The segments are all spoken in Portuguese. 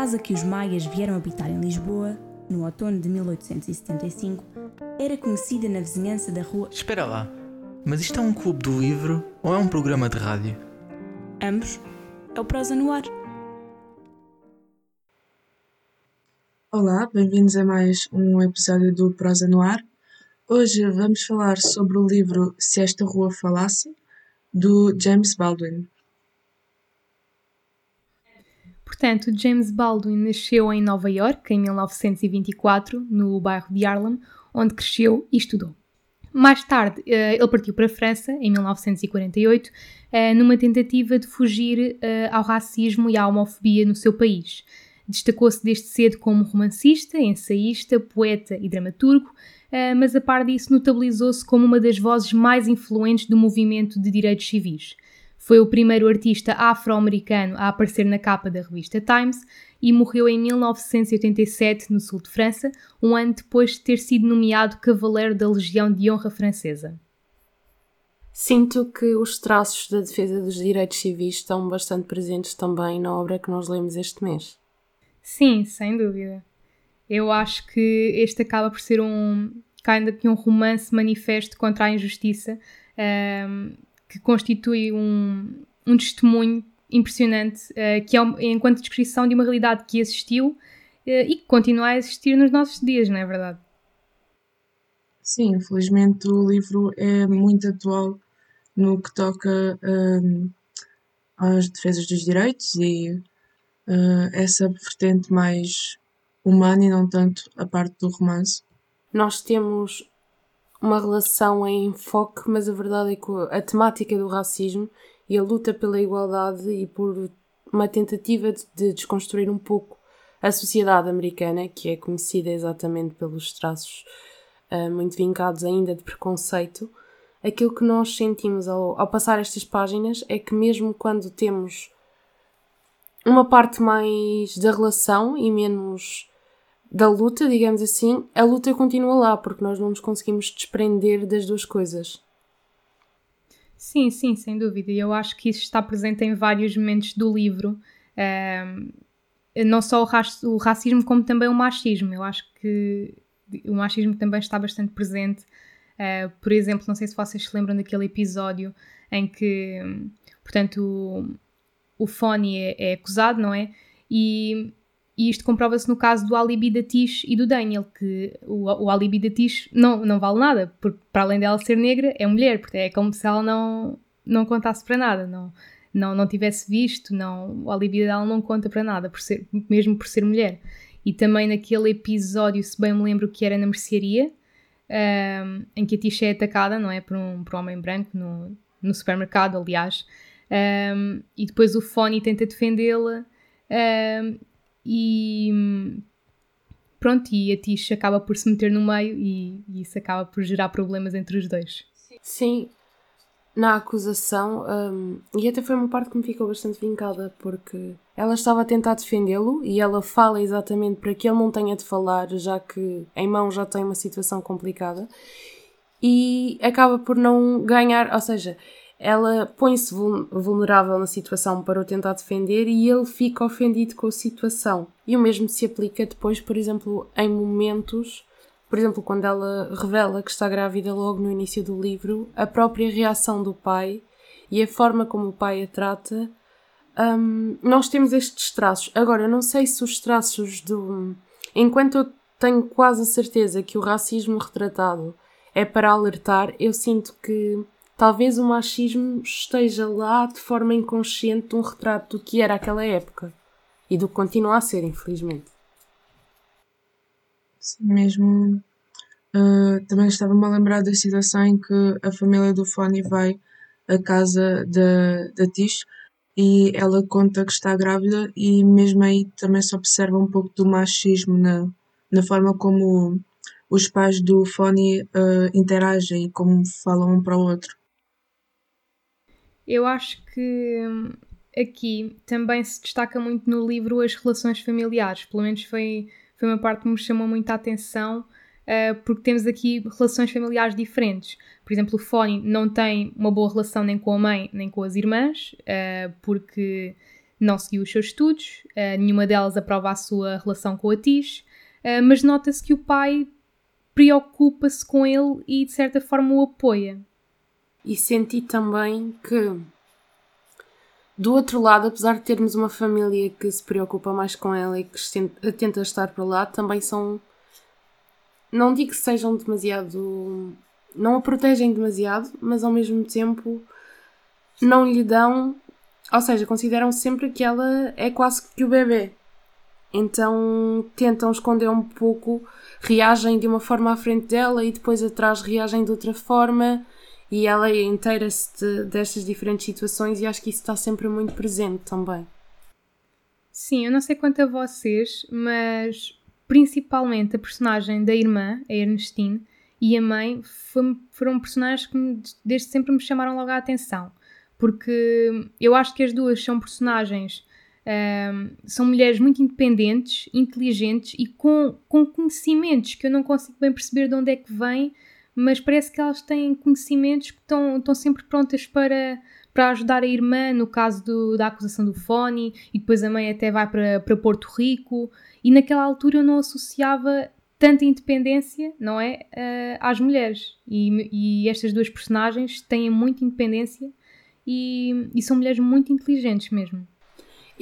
casa que os maias vieram habitar em Lisboa, no outono de 1875, era conhecida na vizinhança da rua. Espera lá, mas isto é um clube do livro ou é um programa de rádio? Ambos. É o Prosa no Ar. Olá, bem-vindos a mais um episódio do Prosa no Ar. Hoje vamos falar sobre o livro Se Esta Rua Falasse, do James Baldwin. Portanto, James Baldwin nasceu em Nova York em 1924, no bairro de Harlem, onde cresceu e estudou. Mais tarde, eh, ele partiu para a França, em 1948, eh, numa tentativa de fugir eh, ao racismo e à homofobia no seu país. Destacou-se desde cedo como romancista, ensaísta, poeta e dramaturgo, mas a par disso notabilizou-se como uma das vozes mais influentes do movimento de direitos civis. Foi o primeiro artista afro-americano a aparecer na capa da revista Times e morreu em 1987 no sul de França, um ano depois de ter sido nomeado Cavaleiro da Legião de Honra Francesa. Sinto que os traços da defesa dos direitos civis estão bastante presentes também na obra que nós lemos este mês. Sim, sem dúvida. Eu acho que este acaba por ser um kind of um romance manifesto contra a injustiça. Um, que constitui um, um testemunho impressionante, uh, que é um, enquanto descrição de uma realidade que existiu uh, e que continua a existir nos nossos dias, não é verdade? Sim, infelizmente o livro é muito atual no que toca um, às defesas dos direitos e uh, essa vertente mais humana e não tanto a parte do romance. Nós temos uma relação em enfoque, mas a verdade é que a temática do racismo e a luta pela igualdade e por uma tentativa de desconstruir um pouco a sociedade americana, que é conhecida exatamente pelos traços uh, muito vincados ainda de preconceito, aquilo que nós sentimos ao, ao passar estas páginas é que, mesmo quando temos uma parte mais da relação e menos da luta, digamos assim, a luta continua lá, porque nós não nos conseguimos desprender das duas coisas. Sim, sim, sem dúvida. E eu acho que isso está presente em vários momentos do livro. Um, não só o, o, racismo, como também o machismo. Eu acho que o machismo também está bastante presente. Uh, por exemplo, não sei se vocês se lembram daquele episódio em que, portanto, o, o Fone é, é acusado, não é? E e isto comprova-se no caso do Alibi da Tish e do Daniel, que o, o Alibi da Tish não, não vale nada, porque para além dela ser negra, é mulher, porque é como se ela não, não contasse para nada, não, não, não tivesse visto, não, o Alibi dela não conta para nada, por ser, mesmo por ser mulher. E também naquele episódio, se bem me lembro, que era na mercearia, um, em que a Tish é atacada, não é? Por um, por um homem branco no, no supermercado, aliás, um, e depois o Fone tenta defendê-la. Um, e pronto, e a Tish acaba por se meter no meio e, e, isso acaba por gerar problemas entre os dois. Sim, na acusação, um, e até foi uma parte que me ficou bastante vincada, porque ela estava a tentar defendê-lo e ela fala exatamente para que ele não tenha de falar, já que em mão já tem uma situação complicada, e acaba por não ganhar, ou seja, ela põe-se vulnerável na situação para o tentar defender e ele fica ofendido com a situação. E o mesmo se aplica depois, por exemplo, em momentos, por exemplo, quando ela revela que está grávida logo no início do livro, a própria reação do pai e a forma como o pai a trata. Um, nós temos estes traços. Agora, eu não sei se os traços do. Enquanto eu tenho quase a certeza que o racismo retratado é para alertar, eu sinto que talvez o machismo esteja lá de forma inconsciente um retrato do que era aquela época e do que continua a ser, infelizmente. Sim, mesmo. Uh, também estava-me a lembrar da situação em que a família do Fone vai à casa da, da Tish e ela conta que está grávida e mesmo aí também se observa um pouco do machismo na, na forma como os pais do Fone uh, interagem e como falam um para o outro. Eu acho que hum, aqui também se destaca muito no livro as relações familiares, pelo menos foi, foi uma parte que me chamou muita atenção, uh, porque temos aqui relações familiares diferentes. Por exemplo, o Fone não tem uma boa relação nem com a mãe nem com as irmãs, uh, porque não seguiu os seus estudos, uh, nenhuma delas aprova a sua relação com a Tish, mas nota-se que o pai preocupa-se com ele e de certa forma o apoia. E senti também que, do outro lado, apesar de termos uma família que se preocupa mais com ela e que tenta estar para lá, também são. Não digo que sejam demasiado. Não a protegem demasiado, mas ao mesmo tempo não lhe dão. Ou seja, consideram sempre que ela é quase que o bebê. Então tentam esconder um pouco, reagem de uma forma à frente dela e depois atrás reagem de outra forma e ela inteira-se de, destas diferentes situações e acho que isso está sempre muito presente também. Sim, eu não sei quanto a vocês, mas principalmente a personagem da irmã, a Ernestine, e a mãe foram personagens que desde sempre me chamaram logo a atenção. Porque eu acho que as duas são personagens, um, são mulheres muito independentes, inteligentes e com, com conhecimentos que eu não consigo bem perceber de onde é que vêm, mas parece que elas têm conhecimentos que estão, estão sempre prontas para, para ajudar a irmã no caso do, da acusação do Fone e depois a mãe até vai para, para Porto Rico e naquela altura eu não associava tanta independência, não é, uh, às mulheres e, e, estas duas personagens têm muita independência e, e são mulheres muito inteligentes mesmo.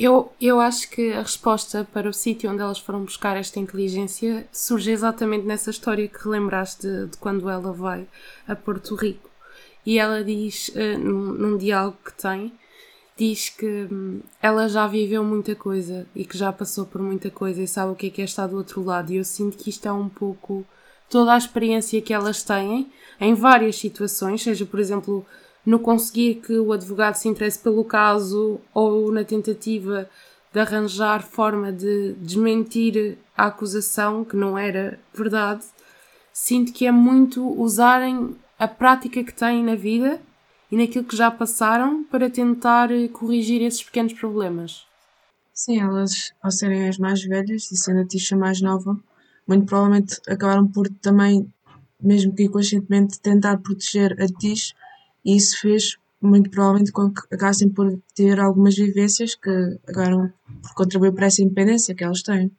Eu, eu acho que a resposta para o sítio onde elas foram buscar esta inteligência surge exatamente nessa história que relembraste de, de quando ela vai a Porto Rico. E ela diz, uh, num, num, diálogo que tem, diz que um, ela já viveu muita coisa e que já passou por muita coisa e sabe o que é que é estar do outro lado. E eu sinto que isto é um pouco toda a experiência que elas têm em várias situações, seja, por exemplo, no conseguir que o advogado se interesse pelo caso ou na tentativa de arranjar forma de desmentir a acusação, que não era verdade, sinto que é muito usarem a prática que têm na vida e naquilo que já passaram para tentar corrigir esses pequenos problemas. Sim, elas, ao serem as mais velhas e sendo a Tisha mais nova, muito provavelmente acabaram por também, mesmo que inconscientemente, tentar proteger a Tish e isso fez muito provavelmente com que acabassem por ter algumas vivências que acabaram por contribuir para essa independência que elas têm.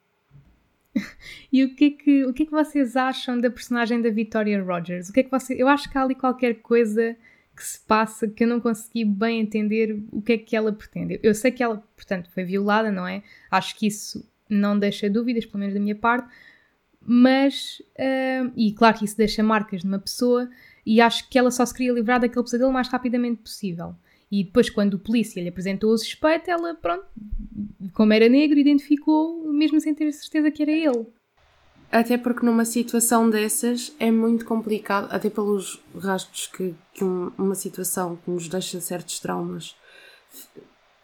E o que, é que, o que é que vocês acham da personagem da Victoria Rogers? O que é que você, eu acho que há ali qualquer coisa que se passa que eu não consegui bem entender o que é que ela pretende. Eu sei que ela, portanto, foi violada, não é? Acho que isso não deixa dúvidas, pelo menos da minha parte, mas, uh, e claro que isso deixa marcas numa pessoa, e acho que ela só se queria livrar daquele pesadelo o mais rapidamente possível. E depois, quando o polícia lhe apresentou o suspeito, ela, pronto, como era negro, identificou, mesmo sem ter certeza que era ele. Até porque numa situação dessas é muito complicado, até pelos rastros que, que um, uma situação que nos deixa certos traumas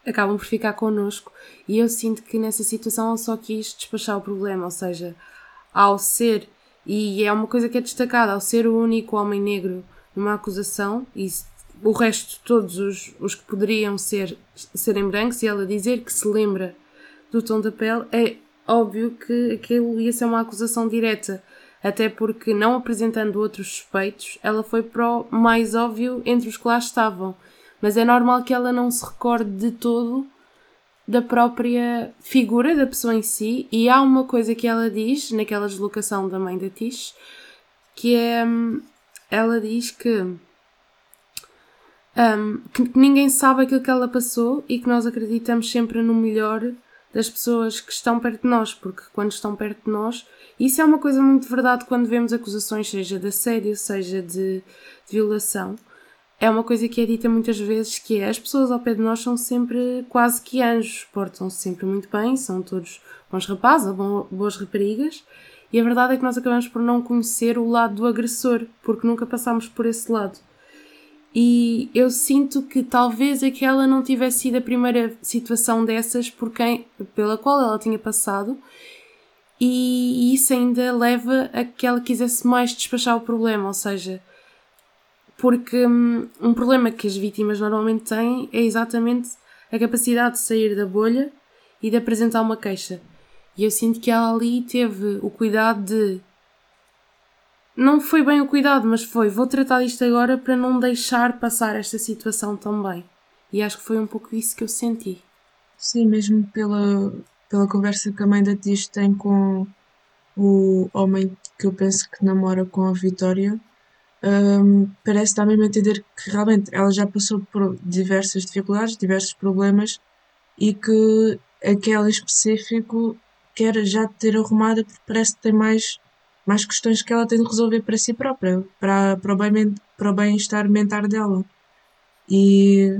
acabam por ficar connosco. E eu sinto que nessa situação ela só quis despachar o problema, ou seja, ao ser e é uma coisa que é destacada, ao ser o único homem negro numa acusação, e o resto, todos os, os que poderiam ser serem brancos, e ela dizer que se lembra do tom da pele, é óbvio que aquilo ia ser uma acusação direta. Até porque, não apresentando outros suspeitos, ela foi para o mais óbvio entre os que lá estavam. Mas é normal que ela não se recorde de todo da própria figura da pessoa em si, e há uma coisa que ela diz naquela deslocação da mãe da Tish, que é. Hum, ela diz que, um, que ninguém sabe aquilo que ela passou e que nós acreditamos sempre no melhor das pessoas que estão perto de nós, porque quando estão perto de nós, isso é uma coisa muito verdade quando vemos acusações, seja de assédio, seja de, de violação é uma coisa que é dita muitas vezes que é as pessoas ao pé de nós são sempre quase que anjos, portam-se sempre muito bem, são todos bons rapazes boas raparigas, e a verdade é que nós acabamos por não conhecer o lado do agressor, porque nunca passámos por esse lado. E eu sinto que talvez aquela não tivesse sido a primeira situação dessas por quem, pela qual ela tinha passado, e isso ainda leva a que ela quisesse mais despachar o problema, ou seja, porque hum, um problema que as vítimas normalmente têm é exatamente a capacidade de sair da bolha e de apresentar uma queixa. E eu sinto que ela ali teve o cuidado de. Não foi bem o cuidado, mas foi: vou tratar disto agora para não deixar passar esta situação também. E acho que foi um pouco isso que eu senti. Sim, mesmo pela, pela conversa que a mãe da Tis tem com o homem que eu penso que namora com a Vitória, um, parece dar mesmo a entender que realmente ela já passou por diversas dificuldades, diversos problemas e que aquela em específico quer já ter arrumada porque parece que tem mais, mais questões que ela tem de resolver para si própria, para, para o bem, para o bem-estar mental dela. E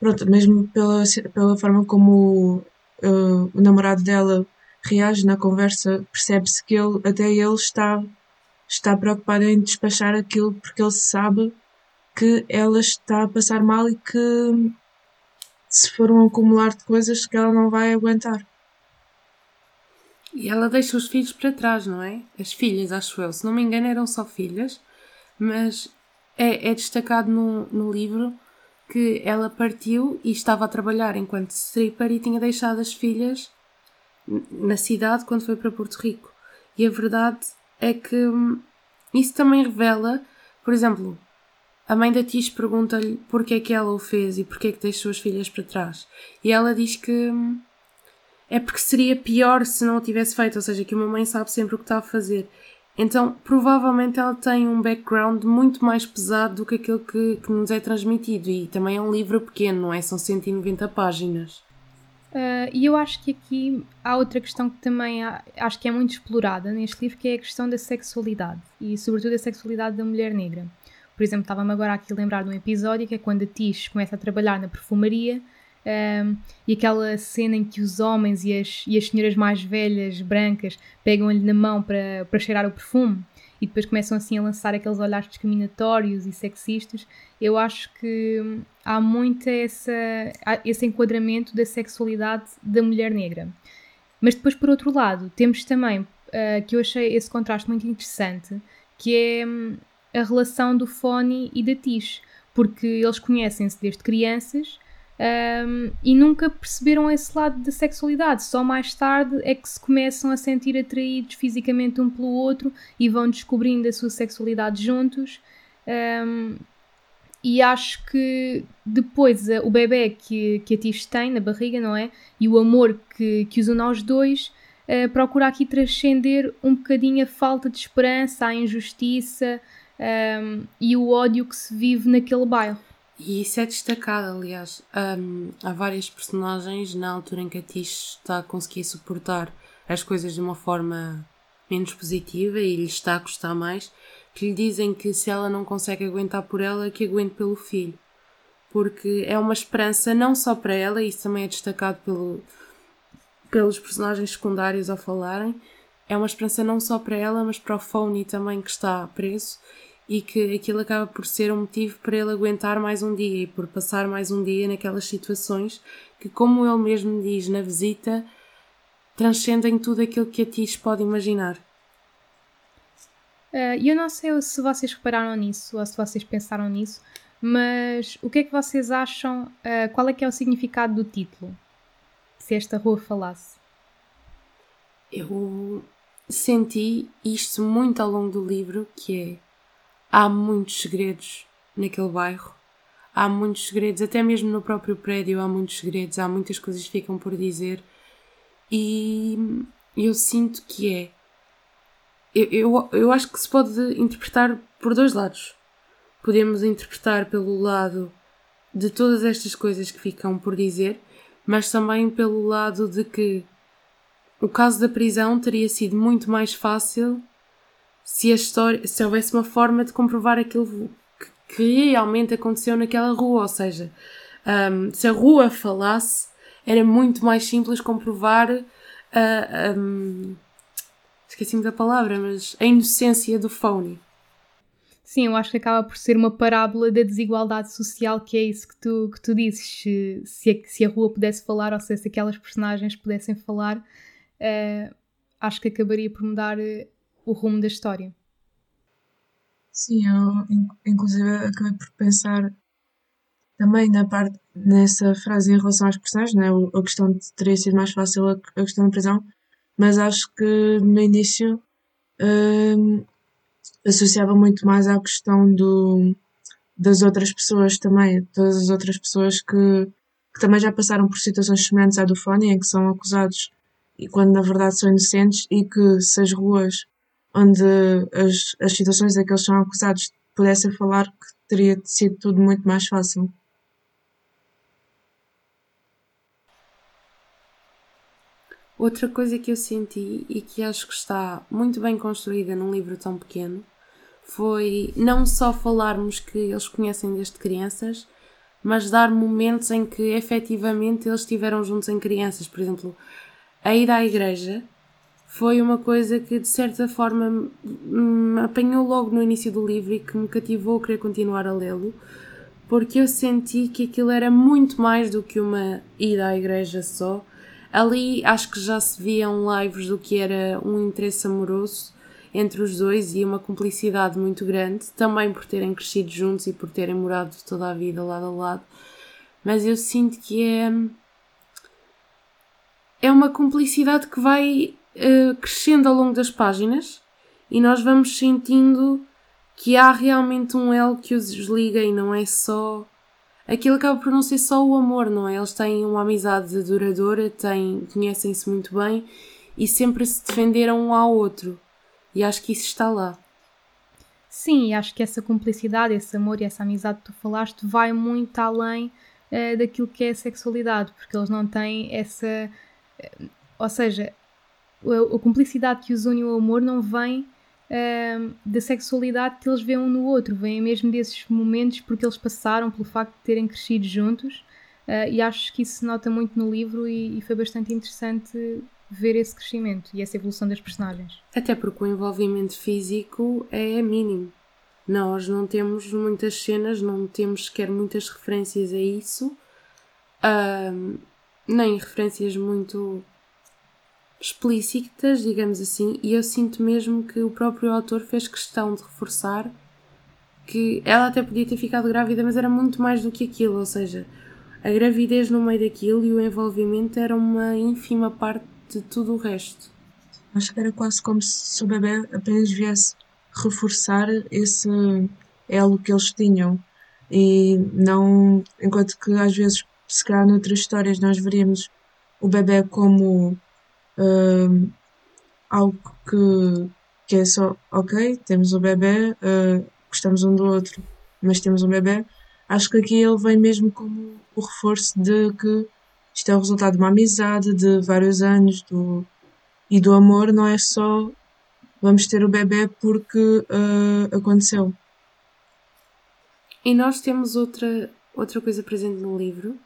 pronto, mesmo pela, pela forma como uh, o namorado dela reage na conversa, percebe-se que ele, até ele está, está preocupado em despachar aquilo porque ele sabe que ela está a passar mal e que se for um acumular de coisas que ela não vai aguentar. E ela deixa os filhos para trás, não é? As filhas, acho eu. Se não me engano, eram só filhas, mas é, é destacado no, no livro que ela partiu e estava a trabalhar enquanto stripper e tinha deixado as filhas na cidade quando foi para Porto Rico. E a verdade é que hum, isso também revela, por exemplo, a mãe da Tish pergunta-lhe porque é que ela o fez e porque é que deixou as filhas para trás. E ela diz que hum, é porque seria pior se não o tivesse feito, ou seja, que uma mãe sabe sempre o que está a fazer. Então, provavelmente ela tem um background muito mais pesado do que aquele que, que nos é transmitido. E também é um livro pequeno, não é? São 190 páginas. Uh, e eu acho que aqui há outra questão que também há, acho que é muito explorada neste livro, que é a questão da sexualidade. E sobretudo a sexualidade da mulher negra. Por exemplo, estava-me agora aqui a lembrar de um episódio que é quando a Tish começa a trabalhar na perfumaria um, e aquela cena em que os homens e as, e as senhoras mais velhas, brancas, pegam-lhe na mão para, para cheirar o perfume e depois começam assim a lançar aqueles olhares discriminatórios e sexistas, eu acho que há muito essa, esse enquadramento da sexualidade da mulher negra. Mas depois, por outro lado, temos também, uh, que eu achei esse contraste muito interessante, que é um, a relação do Fone e da Tish, porque eles conhecem-se desde crianças um, e nunca perceberam esse lado da sexualidade. Só mais tarde é que se começam a sentir atraídos fisicamente um pelo outro e vão descobrindo a sua sexualidade juntos. Um, e acho que depois o bebê que, que a Tish tem na barriga, não é? E o amor que, que os une aos dois, uh, procura aqui transcender um bocadinho a falta de esperança, a injustiça um, e o ódio que se vive naquele bairro. E isso é destacado, aliás. Um, há várias personagens na altura em que a Tish está a conseguir suportar as coisas de uma forma menos positiva e lhe está a custar mais, que lhe dizem que se ela não consegue aguentar por ela, que aguente pelo filho. Porque é uma esperança não só para ela, isso também é destacado pelo, pelos personagens secundários ao falarem, é uma esperança não só para ela, mas para o Phony também que está preso e que aquilo acaba por ser um motivo para ele aguentar mais um dia e por passar mais um dia naquelas situações que, como ele mesmo diz na visita, transcendem tudo aquilo que a Tis pode imaginar. Uh, eu não sei se vocês repararam nisso ou se vocês pensaram nisso, mas o que é que vocês acham? Uh, qual é que é o significado do título? Se esta rua falasse. Eu senti isto muito ao longo do livro, que é há muitos segredos naquele bairro. Há muitos segredos, até mesmo no próprio prédio há muitos segredos, há muitas coisas que ficam por dizer. E eu sinto que é. Eu, eu, eu acho que se pode interpretar por dois lados. Podemos interpretar pelo lado de todas estas coisas que ficam por dizer, mas também pelo lado de que o caso da prisão teria sido muito mais fácil se a história, se houvesse uma forma de comprovar aquilo que, que realmente aconteceu naquela rua, ou seja, um, se a rua falasse, era muito mais simples comprovar a, um, esqueci-me da palavra, mas a inocência do phony. Sim, eu acho que acaba por ser uma parábola da desigualdade social, que é isso que tu, que tu dizes. Se, se, a, se a rua pudesse falar, ou seja, se aquelas personagens pudessem falar, uh, acho que acabaria por mudar o rumo da história. Sim, eu inclusive acabei por pensar também na parte, nessa frase em relação às personagens, né? a questão de teria sido mais fácil a, questão da prisão, mas acho que no início hum, associava muito mais à questão do, das outras pessoas também, todas as outras pessoas que, que também já passaram por situações semelhantes à do Fone, em que são acusados e quando na verdade são inocentes e que se as ruas onde as, as situações em que eles são acusados pudessem falar, que teria sido tudo muito mais fácil. Outra coisa que eu senti e que acho que está muito bem construída num livro tão pequeno foi não só falarmos que eles conhecem desde crianças, mas dar momentos em que efetivamente eles estiveram juntos em crianças. Por exemplo, a ida à igreja foi uma coisa que de certa forma me apanhou logo no início do livro e que me cativou a querer continuar a lê-lo, porque eu senti que aquilo era muito mais do que uma ida à igreja só. Ali acho que já se viam lives do que era um interesse amoroso entre os dois e uma cumplicidade muito grande, também por terem crescido juntos e por terem morado toda a vida lado a lado. Mas eu sinto que é. É uma cumplicidade que vai uh, crescendo ao longo das páginas e nós vamos sentindo que há realmente um elo que os liga e não é só. Aquilo acaba por não ser só o amor, não é? Eles têm uma amizade duradoura, têm, conhecem-se muito bem e sempre se defenderam um ao outro. E acho que isso está lá. Sim, acho que essa cumplicidade, esse amor e essa amizade que tu falaste vai muito além uh, daquilo que é a sexualidade, porque eles não têm essa. Uh, ou seja, a, cumplicidade que os une ao amor não vem uh, da sexualidade que eles veem um no outro, vem mesmo desses momentos porque eles passaram pelo facto de terem crescido juntos. e acho que isso se nota muito no livro e, e foi bastante interessante ver esse crescimento e essa evolução das personagens. Até porque o envolvimento físico é mínimo. Nós não temos muitas cenas, não temos sequer muitas referências a isso, um, nem referências muito explícitas, digamos assim, e eu sinto mesmo que o próprio autor fez questão de reforçar que ela até podia ter ficado grávida, mas era muito mais do que aquilo, ou seja, a gravidez no meio daquilo e o envolvimento era uma ínfima parte de tudo o resto. Acho que era quase como se o bebê apenas viesse reforçar esse elo que eles tinham e não, enquanto que às vezes se calhar noutras histórias nós veríamos o bebê como uh, algo que, que é só ok, temos o bebê, uh, gostamos um do outro, mas temos um bebê. Acho que aqui ele vem mesmo como o reforço de que isto é o resultado de uma amizade de vários anos do, e do amor, não é só vamos ter o bebê porque uh, aconteceu. E nós temos outra, outra coisa presente no livro,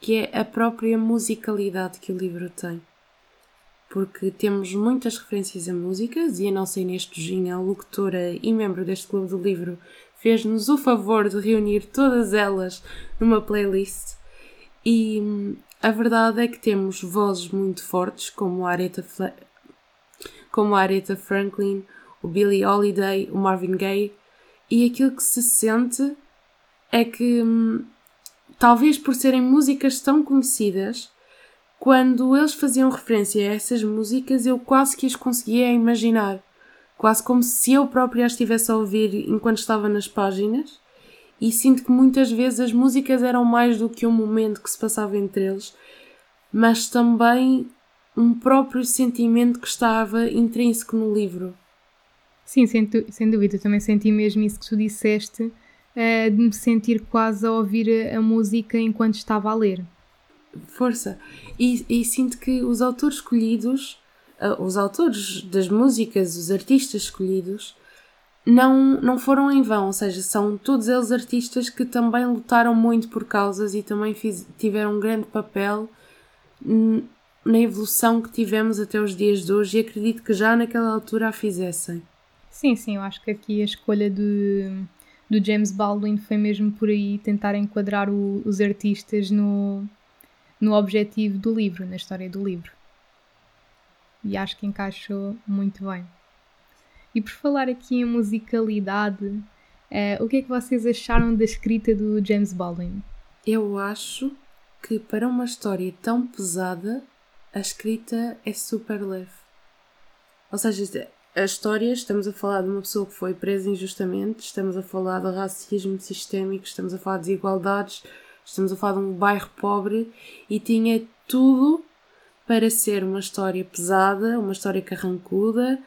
que é a própria musicalidade que o livro tem. Porque temos muitas referências a músicas e a nossa Inês Tujinha, locutora e membro deste clube do livro, fez-nos o favor de reunir todas elas numa playlist. E hum, a verdade é que temos vozes muito fortes, como a Aretha, como a Aretha Franklin, o Billie Holiday, o Marvin Gaye, e aquilo que se sente é que, hum, talvez por serem músicas tão conhecidas, quando eles faziam referência a essas músicas, eu quase que as conseguia imaginar, quase como se eu própria as estivesse a ouvir enquanto estava nas páginas e sinto que muitas vezes as músicas eram mais do que um momento que se passava entre eles, mas também um próprio sentimento que estava intrínseco no livro. Sim, sem, sem dúvida, eu também senti mesmo isso que tu disseste, uh, de me sentir quase a ouvir a música enquanto estava a ler. Força! E, e sinto que os autores escolhidos, uh, os autores das músicas, os artistas escolhidos, não, não foram em vão, ou seja, são todos eles artistas que também lutaram muito por causas e também fiz, tiveram um grande papel na evolução que tivemos até os dias de hoje e acredito que já naquela altura a fizessem. Sim, sim, eu acho que aqui a escolha do, do James Baldwin foi mesmo por aí tentar enquadrar o, os artistas no, no objetivo do livro, na história do livro. E acho que encaixou muito bem. E por falar aqui em musicalidade, uh, o que é que vocês acharam da escrita do James Baldwin? Eu acho que para uma história tão pesada, a escrita é super leve. Ou seja, a história, estamos a falar de uma pessoa que foi presa injustamente, estamos a falar de racismo sistémico, estamos a falar de desigualdades, Estamos a falar de um bairro pobre e tinha tudo para ser uma história pesada, uma história carrancuda,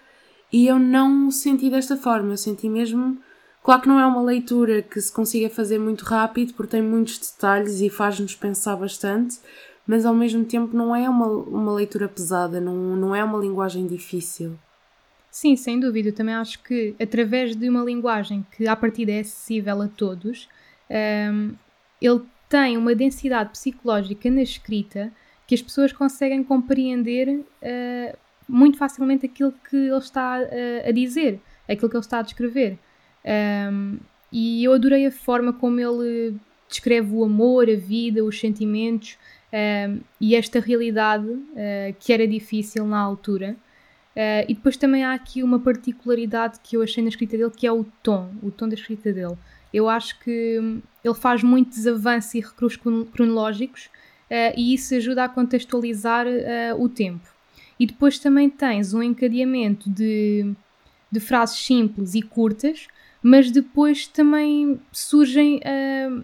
e eu não senti desta forma. Eu senti mesmo. Claro que não é uma leitura que se consiga fazer muito rápido, porque tem muitos detalhes e faz-nos pensar bastante, mas ao mesmo tempo não é uma, uma leitura pesada, não, não é uma linguagem difícil. Sim, sem dúvida. Eu também acho que através de uma linguagem que à partida é acessível a todos, um, ele tem uma densidade psicológica na escrita que as pessoas conseguem compreender uh, muito facilmente aquilo que ele está uh, a dizer, aquilo que ele está a descrever. Um, e eu adorei a forma como ele descreve o amor, a vida, os sentimentos um, e esta realidade uh, que era difícil na altura. Uh, e depois também há aqui uma particularidade que eu achei na escrita dele, que é o tom, o tom da escrita dele. Eu acho que hum, ele faz muitos avanços e recuos cronológicos uh, e isso ajuda a contextualizar uh, o tempo. E depois também tens um encadeamento de, de frases simples e curtas, mas depois também surgem uh,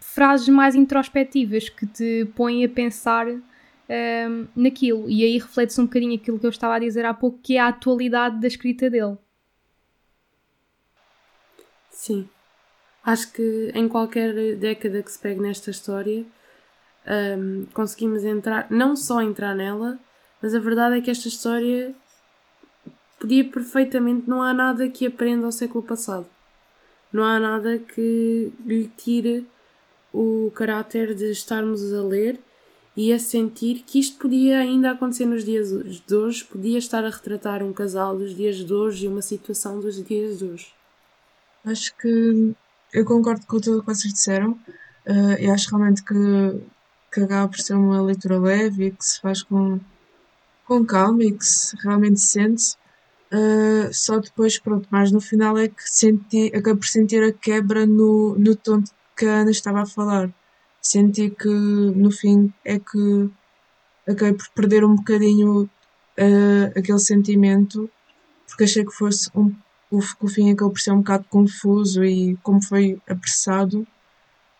frases mais introspectivas que te põem a pensar naquilo. E aí reflete-se um bocadinho aquilo que eu estava a dizer há pouco, que é a atualidade da escrita dele. Sim. Acho que em qualquer década que se pegue nesta história, um, conseguimos entrar, não só entrar nela, mas a verdade é que esta história podia perfeitamente, não há nada que aprenda ao século passado. Não há nada que lhe tire o caráter de estarmos a ler e a sentir que isto podia ainda acontecer nos dias de hoje, podia estar a retratar um casal dos dias de hoje e uma situação dos dias de hoje. Acho que eu concordo com tudo o que vocês disseram uh, e acho realmente que que acaba por ser uma leitura leve e que se faz com, com calma e que se realmente sente. Uh, só depois, pronto, mais no final é que senti, acabei por sentir a quebra no, no tom que a Ana estava a falar. Senti que no fim é que acabei por perder um bocadinho uh, aquele sentimento, porque achei que fosse um, o, o fim acabou por ser um bocado confuso e como foi apressado.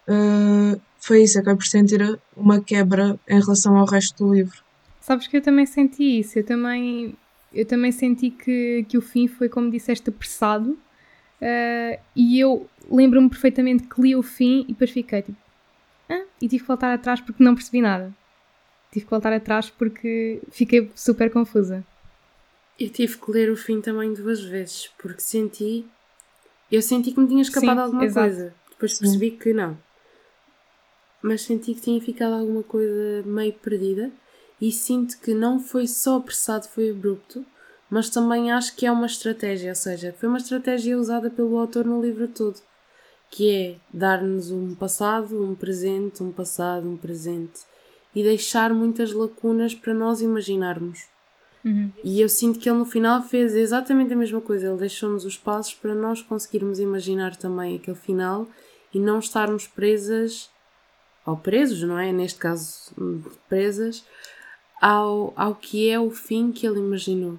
Uh, foi isso, acabei por sentir uma quebra em relação ao resto do livro. Sabes que eu também senti isso, eu também, eu também senti que, que o fim foi, como disseste, apressado. Uh, e eu lembro-me perfeitamente que li o fim e depois fiquei tipo. Ah? E tive que voltar atrás porque não percebi nada. Tive que voltar atrás porque fiquei super confusa. Eu tive que ler o fim também duas vezes porque senti. Eu senti que me tinha escapado Sim, alguma exato. coisa. Depois percebi Sim. que não mas senti que tinha ficado alguma coisa meio perdida e sinto que não foi só apressado, foi abrupto, mas também acho que é uma estratégia, ou seja, foi uma estratégia usada pelo autor no livro todo, que é dar-nos um passado, um presente, um passado, um presente e deixar muitas lacunas para nós imaginarmos. Uhum. E eu sinto que ele no final fez exatamente a mesma coisa, ele deixou-nos os passos para nós conseguirmos imaginar também aquele final e não estarmos presas ou presos, não é? Neste caso, presas, ao, ao que é o fim que ele imaginou.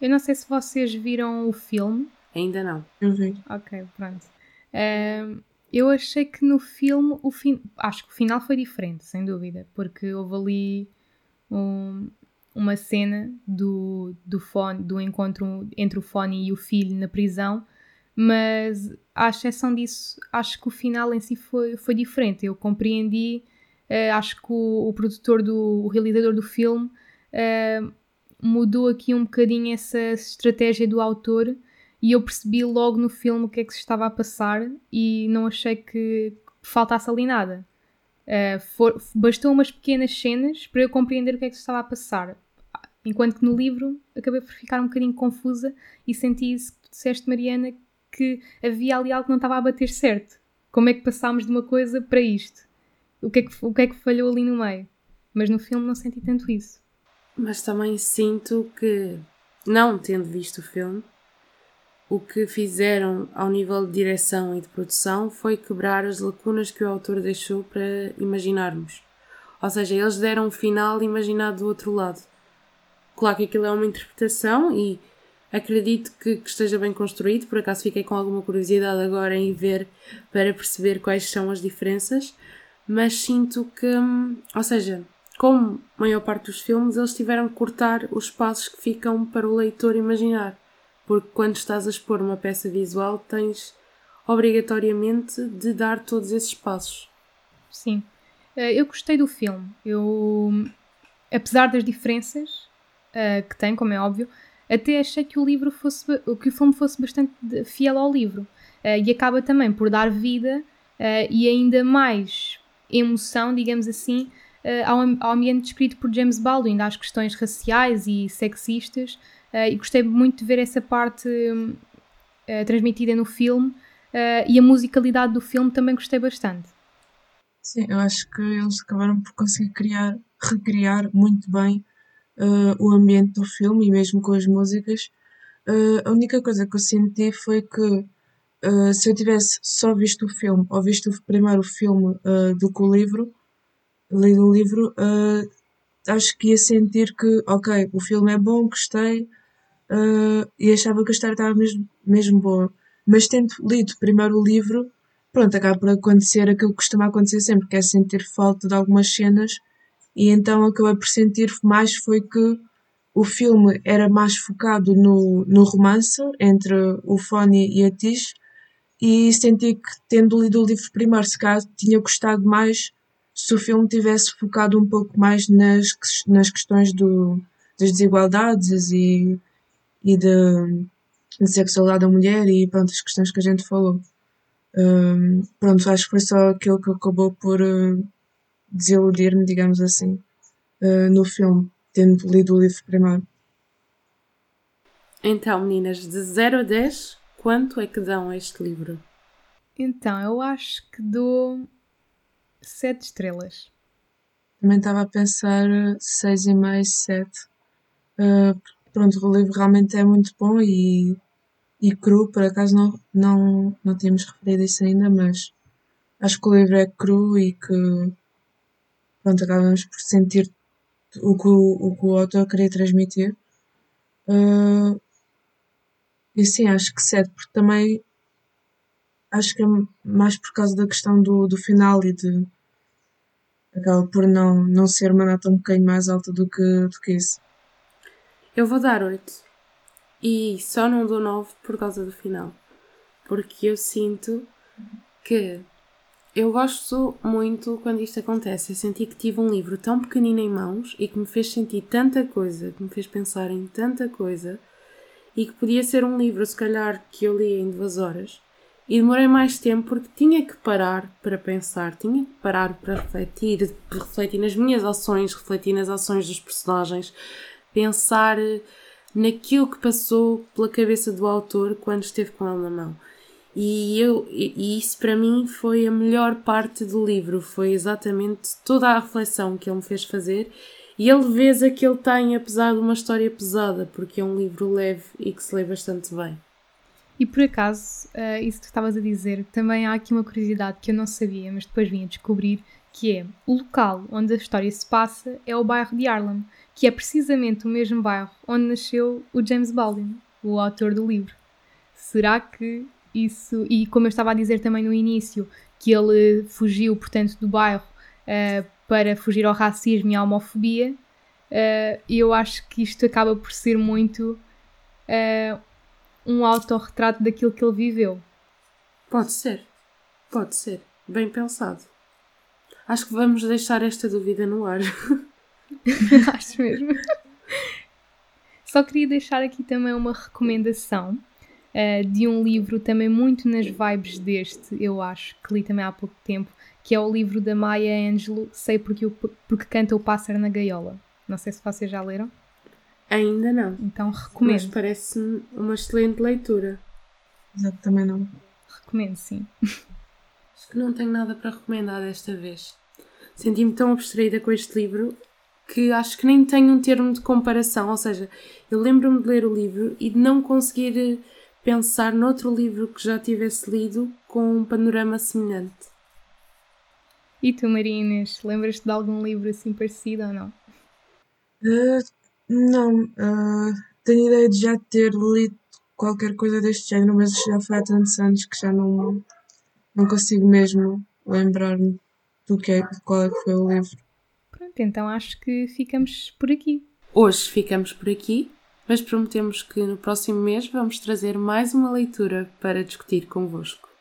Eu não sei se vocês viram o filme. Ainda não. Eu vi. Ok, pronto. Uh, eu achei que no filme, o fim, acho que o final foi diferente, sem dúvida, porque houve ali um, uma cena do, do, fone, do encontro entre o Fone e o filho na prisão mas à exceção disso, acho que o final em si foi, foi diferente. Eu compreendi, uh, acho que o, o, produtor, do, o realizador do filme, uh, mudou aqui um bocadinho essa estratégia do autor e eu percebi logo no filme o que é que se estava a passar e não achei que faltasse ali nada. Uh, for, bastou umas pequenas cenas para eu compreender o que é que se estava a passar. Enquanto que no livro acabei por ficar um bocadinho confusa e senti isso que disseste, Mariana, que havia ali algo que não estava a bater certo. Como é que passámos de uma coisa para isto? O que é que, o que, é que falhou ali no meio? Mas no filme não senti tanto isso. Mas também sinto que, não tendo visto o filme, o que fizeram ao nível de direção e de produção foi quebrar as lacunas que o autor deixou para imaginarmos. Ou seja, eles deram um final imaginado do outro lado. Claro que aquilo é uma interpretação e Acredito que, que, esteja bem construído, por acaso fiquei com alguma curiosidade agora em ver para perceber quais são as diferenças, mas sinto que, ou seja, como maior parte dos filmes, eles tiveram que cortar os espaços que ficam para o leitor imaginar. Porque quando estás a expor uma peça visual, tens obrigatoriamente de dar todos esses espaços. Sim. Eh, eu gostei do filme. Eu, apesar das diferenças uh, que tem, como é óbvio, até achei que o livro fosse que o filme fosse bastante fiel ao livro uh, e acaba também por dar vida uh, e ainda mais emoção, digamos assim, ao, ao, ambiente descrito por James Baldwin, às questões raciais e sexistas e gostei muito de ver essa parte transmitida no filme e a musicalidade do filme também gostei bastante. Sim, eu acho que eles acabaram por conseguir criar, recriar muito bem uh, o ambiente do filme e mesmo com as músicas. Uh, a única coisa que eu senti foi que uh, se eu tivesse só visto o filme ou visto primeiro o filme do que o livro, lido o livro, acho que ia sentir que, ok, o filme é bom, gostei, e achava que a história estava mesmo, mesmo boa. Mas tendo lido primeiro o livro, pronto, acaba por acontecer aquilo que costuma acontecer sempre, que é sentir falta de algumas cenas, e então acabei por sentir mais foi que o filme era mais focado no, no romance entre o Fony e a Tish, e senti que, tendo lido o livro primeiro, se calhar tinha gostado mais se o filme tivesse focado um pouco mais nas, nas questões do, das desigualdades e, e da, da sexualidade da mulher e pronto, as questões que a gente falou. Um, pronto, acho que foi só aquilo que acabou por uh, desiludir-me, digamos assim, uh, no filme, tendo lido o livro primeiro. Então, meninas, de 0 a 10, quanto é que dão a este livro? Então, eu acho que dou 7 estrelas. Também estava a pensar 6,5, 7. Uh, pronto, o livro realmente é muito bom e e cru, por acaso não, não, não tínhamos referido isso ainda, mas acho que o livro é cru e que pronto, acabamos por sentir o que o, o, que o autor queria transmitir. Uh, e sim, acho que sete, porque também acho que é mais por causa da questão do, do final e de acaba por não, não ser uma nota um bocadinho mais alta do que, do que isso. Eu vou dar oito. E só não dou 9 por causa do final. Porque eu sinto que eu gosto muito quando isto acontece. Eu senti que tive um livro tão pequenino em mãos e que me fez sentir tanta coisa, que me fez pensar em tanta coisa e que podia ser um livro, se calhar, que eu li em duas horas. E demorei mais tempo porque tinha que parar para pensar, tinha que parar para refletir, refletir nas minhas ações, refletir nas ações dos personagens, pensar naquilo que passou pela cabeça do autor quando esteve com ele na mão. E, eu, e isso para mim foi a melhor parte do livro, foi exatamente toda a reflexão que ele me fez fazer e a leveza que ele tem, apesar de uma história pesada, porque é um livro leve e que se lê bastante bem. E por acaso, uh, isso que estavas a dizer, também há aqui uma curiosidade que eu não sabia, mas depois vim a descobrir, que é o local onde a história se passa é o bairro de Harlem que é precisamente o mesmo bairro onde nasceu o James Baldwin, o autor do livro. Será que isso. E como eu estava a dizer também no início, que ele fugiu, portanto, do bairro uh, para fugir ao racismo e à homofobia, uh, eu acho que isto acaba por ser muito uh, um autorretrato daquilo que ele viveu. Pode ser, pode ser. Bem pensado. Acho que vamos deixar esta dúvida no ar. Acho mesmo. Só queria deixar aqui também uma recomendação uh, de um livro também muito nas vibes deste, eu acho, que li também há pouco tempo, que é o livro da Maya Angelou, Sei Porque, porque Canta o Pássaro na Gaiola. Não sei se vocês já leram. Ainda não. Então recomendo. Mas parece-me uma excelente leitura. Exato, também não. Recomendo, sim. Acho que não tenho nada para recomendar desta vez. Senti-me tão abstraída com este livro que acho que nem tenho um termo de comparação, ou seja, eu lembro-me de ler o livro e de não conseguir pensar noutro livro que já tivesse lido com um panorama semelhante. E tu, Maria Inês, lembras-te de algum livro assim parecido ou não? Uh, não, uh, tenho ideia de já ter lido qualquer coisa deste género, mas já foi há tantos anos que já não, não consigo mesmo lembrar-me do que é, qual é que foi o livro. Pronto, então acho que ficamos por aqui. Hoje ficamos por aqui, mas prometemos que no próximo mês vamos trazer mais uma leitura para discutir convosco.